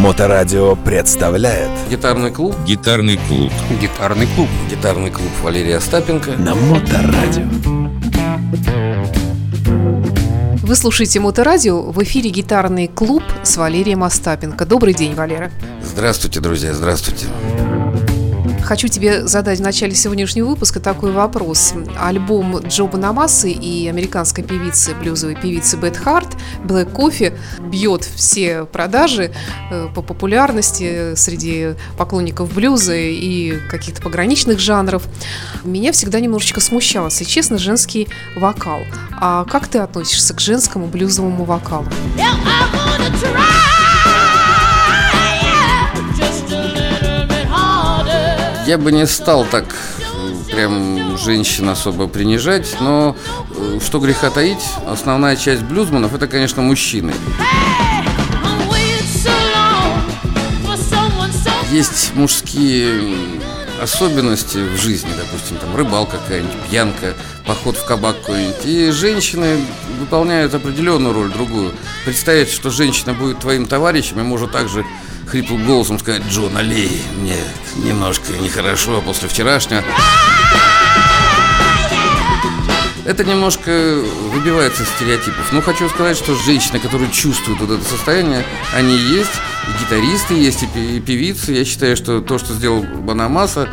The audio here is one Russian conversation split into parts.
Моторадио представляет Гитарный клуб Гитарный клуб. Гитарный клуб. Гитарный клуб Валерия Остапенко на Моторадио. Вы слушаете Моторадио, в эфире гитарный клуб с Валерием Остапенко. Добрый день, Валера. Здравствуйте, друзья, здравствуйте Хочу тебе задать в начале сегодняшнего выпуска такой вопрос. Альбом Джо Банамасы и американской певицы, блюзовой певицы Бет Харт «Black Coffee» бьет все продажи э, по популярности среди поклонников блюза и каких-то пограничных жанров. Меня всегда немножечко смущало, если честно, женский вокал. А как ты относишься к женскому блюзовому вокалу? Я бы не стал так прям женщин особо принижать, но э, что греха таить, основная часть блюзманов это, конечно, мужчины. Есть мужские особенности в жизни, допустим, там рыбалка какая-нибудь, пьянка, поход в кабак какой-нибудь. И женщины выполняют определенную роль, другую. Представить, что женщина будет твоим товарищем и может также хриплым голосом сказать, Джо, налей мне немножко нехорошо после вчерашнего. Это немножко выбивается из стереотипов. Но хочу сказать, что женщины, которые чувствуют вот это состояние, они есть, и гитаристы есть, и певицы. Я считаю, что то, что сделал Банамаса,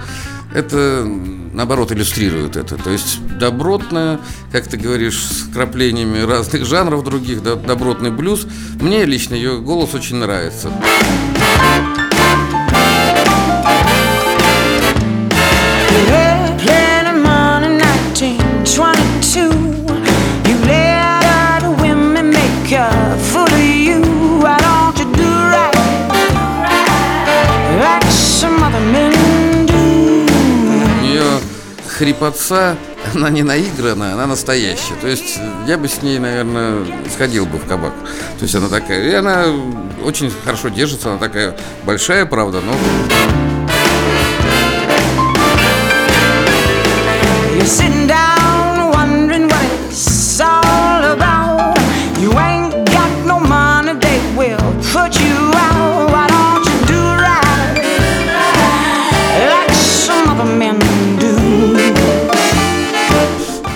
это наоборот иллюстрирует это. То есть добротное, как ты говоришь, с краплениями разных жанров других, да, добротный блюз. Мне лично ее голос очень нравится. Airplane women make a fool of you. Why don't you do right like some other men do? У нее хрипотца, она не наигранная, она настоящая. То есть я бы с ней, наверное, сходил бы в кабак. То есть она такая, и она очень хорошо держится, она такая большая, правда, но You're sitting down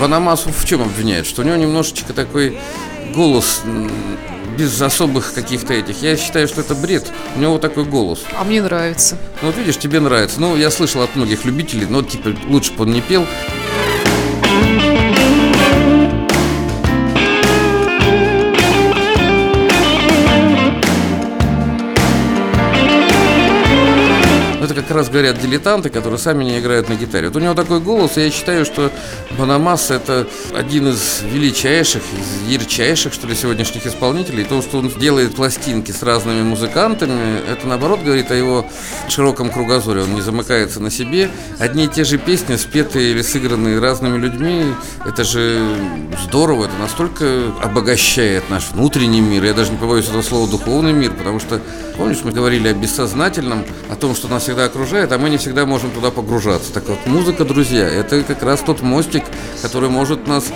Банамасу в чем обвиняют? Что у него немножечко такой голос без особых каких-то этих. Я считаю, что это бред. У него вот такой голос. А мне нравится. Ну вот видишь, тебе нравится. Ну, я слышал от многих любителей, но типа лучше бы он не пел. Как раз говорят дилетанты, которые сами не играют на гитаре. Вот у него такой голос, и я считаю, что Банамас это один из величайших, из ярчайших, что ли, сегодняшних исполнителей. То, что он делает пластинки с разными музыкантами, это наоборот говорит о его широком кругозоре. Он не замыкается на себе. Одни и те же песни, спетые или сыгранные разными людьми, это же здорово, это настолько обогащает наш внутренний мир. Я даже не побоюсь этого слова духовный мир, потому что, помнишь, мы говорили о бессознательном, о том, что нас всегда окружает, а мы не всегда можем туда погружаться. Так вот, музыка, друзья, это как раз тот мостик, который может нас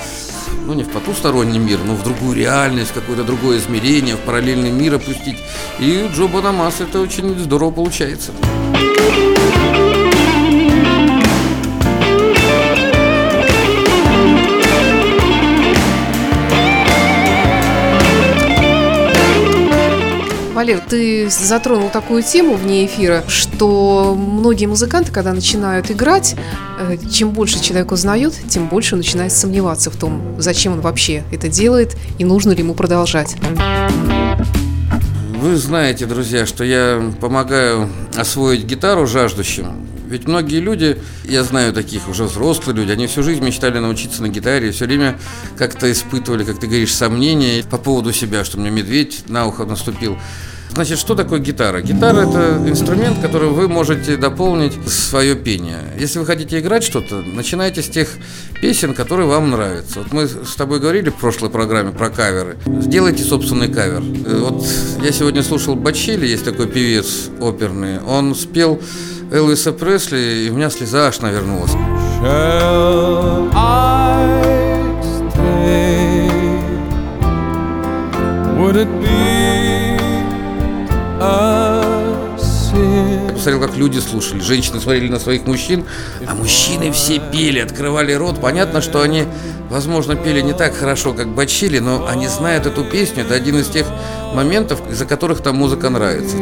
ну, не в потусторонний мир, но в другую реальность, какое-то другое измерение, в параллельный мир опустить. И Джо Банамаса это очень здорово получается. Валер, ты затронул такую тему вне эфира, что многие музыканты, когда начинают играть, э, чем больше человек узнает, тем больше начинает сомневаться в том, зачем он вообще это делает и нужно ли ему продолжать. Вы знаете, друзья, что я помогаю освоить гитару жаждущим. Ведь многие люди, я знаю таких уже взрослые люди, они всю жизнь мечтали научиться на гитаре, все время как-то испытывали, как ты говоришь, сомнения по поводу себя, что мне медведь на ухо наступил. Значит, что такое гитара? Гитара – это инструмент, которым вы можете дополнить свое пение. Если вы хотите играть что-то, начинайте с тех песен, которые вам нравятся. Вот мы с тобой говорили в прошлой программе про каверы. Сделайте собственный кавер. Э, Вот я сегодня слушал Бачели, есть такой певец оперный. Он спел Элвиса Пресли, и у меня слеза аж навернулась. Shall I stay? Would it be a посмотрел, как люди слушали. Женщины смотрели на своих мужчин, а мужчины все пели, открывали рот. Понятно, что они, возможно, пели не так хорошо, как Бачили, но они знают эту песню. Это один из тех моментов, из-за которых там музыка нравится.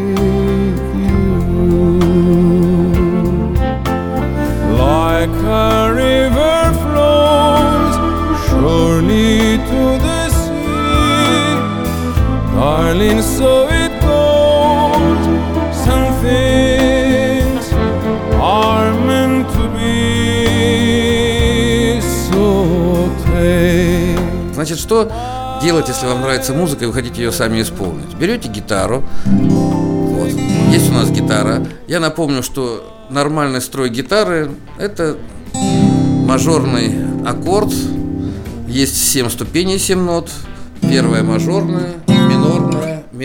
Значит, что делать, если вам нравится музыка и вы хотите ее сами исполнить? Берете гитару. Вот. Есть у нас гитара. Я напомню, что нормальный строй гитары – это мажорный аккорд. Есть 7 ступеней, 7 нот. Первая мажорная,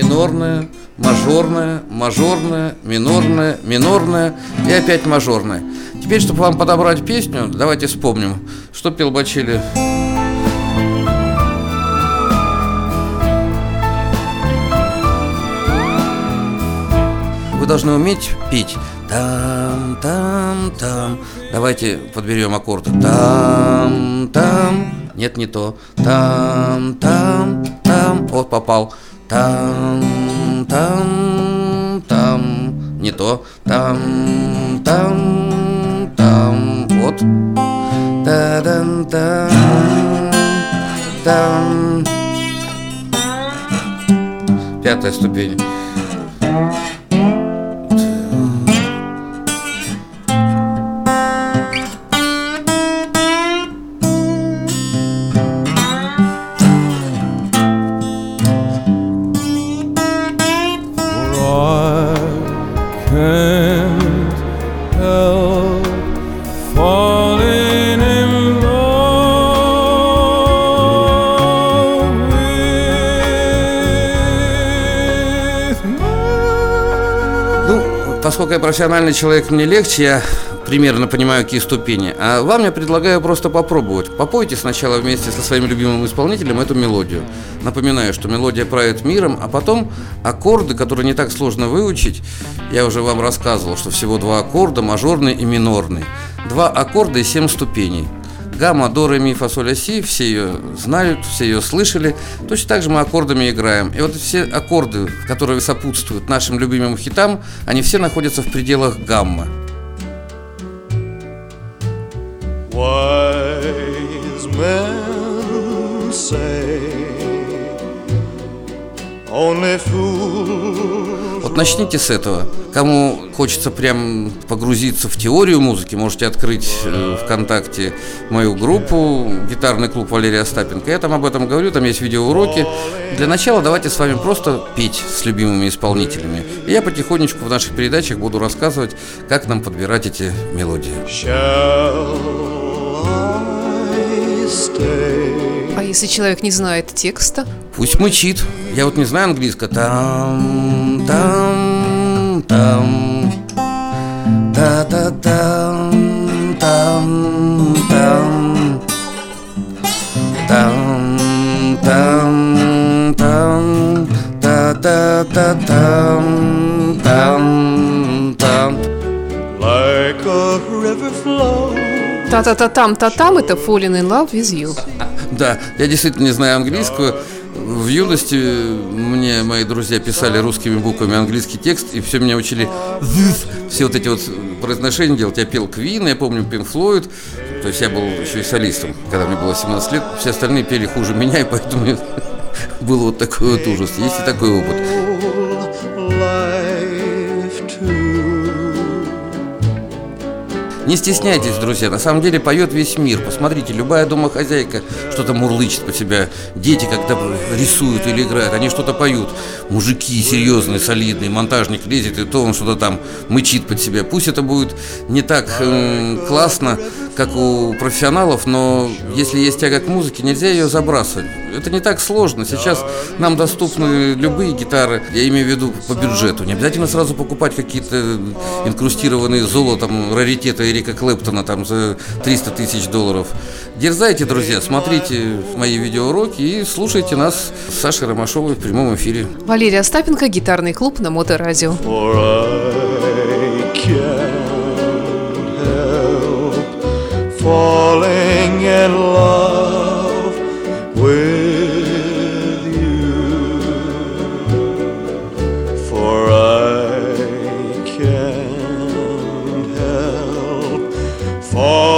минорная, мажорная, мажорная, минорная, минорная и опять мажорная. Теперь, чтобы вам подобрать песню, давайте вспомним, что пел Бачили. Вы должны уметь петь. Там, там, там. Давайте подберем аккорды. Там, там. Нет, не то. Там, там, там. Вот попал. Там, там, там. Не то. Там, там, там. Вот. Та-дам, там, там. Пятая ступень. Поскольку я профессиональный человек, мне легче, я примерно понимаю, какие ступени. А вам я предлагаю просто попробовать. Попойте сначала вместе со своим любимым исполнителем эту мелодию. Напоминаю, что мелодия правит миром, а потом аккорды, которые не так сложно выучить. Я уже вам рассказывал, что всего два аккорда, мажорный и минорный. Два аккорда и семь ступеней. Гамма, до, ре, ми, фа, си, все ее знают, все ее слышали. Точно так же мы аккордами играем. И вот все аккорды, которые сопутствуют нашим любимым хитам, они все находятся в пределах гамма. Вот начните с этого. Кому хочется прям погрузиться в теорию музыки, можете открыть э, ВКонтакте мою группу «Гитарный клуб Валерия Остапенко». Я там об этом говорю, там есть видеоуроки. Для начала давайте с вами просто петь с любимыми исполнителями. И я потихонечку в наших передачах буду рассказывать, как нам подбирать эти мелодии. А если человек не знает текста? Пусть мычит. Я вот не знаю английского. Там, там, там. та та там, там, там. Там, там, там. Та-та-та-там, там, Та-та-та-там, та-там это Falling in Love with You. Да, я действительно не знаю английского. В юности мне мои друзья писали русскими буквами английский текст, и все меня учили this, все вот эти вот произношения делать. Я пел Квин, я помню Pink Floyd, то есть я был еще и солистом, когда мне было 17 лет. Все остальные пели хуже меня, и поэтому был вот такой вот ужас. Есть и такой опыт. Не стесняйтесь, друзья, на самом деле поет весь мир. Посмотрите, любая домохозяйка что-то мурлычет по себя. Дети, когда рисуют или играют, они что-то поют. Мужики серьезные, солидные, монтажник лезет, и то он что-то там мычит под себя. Пусть это будет не так эм, классно, как у профессионалов, но если есть тяга к музыке, нельзя ее забрасывать. Это не так сложно. Сейчас нам доступны любые гитары, я имею в виду по бюджету. Не обязательно сразу покупать какие-то инкрустированные золотом раритеты Эрика Клэптона там за 300 тысяч долларов. Дерзайте, друзья, смотрите мои видеоуроки и слушайте нас с Сашей Ромашовой в прямом эфире. Валерия Остапенко, гитарный клуб на Моторадио. Falling in love Oh.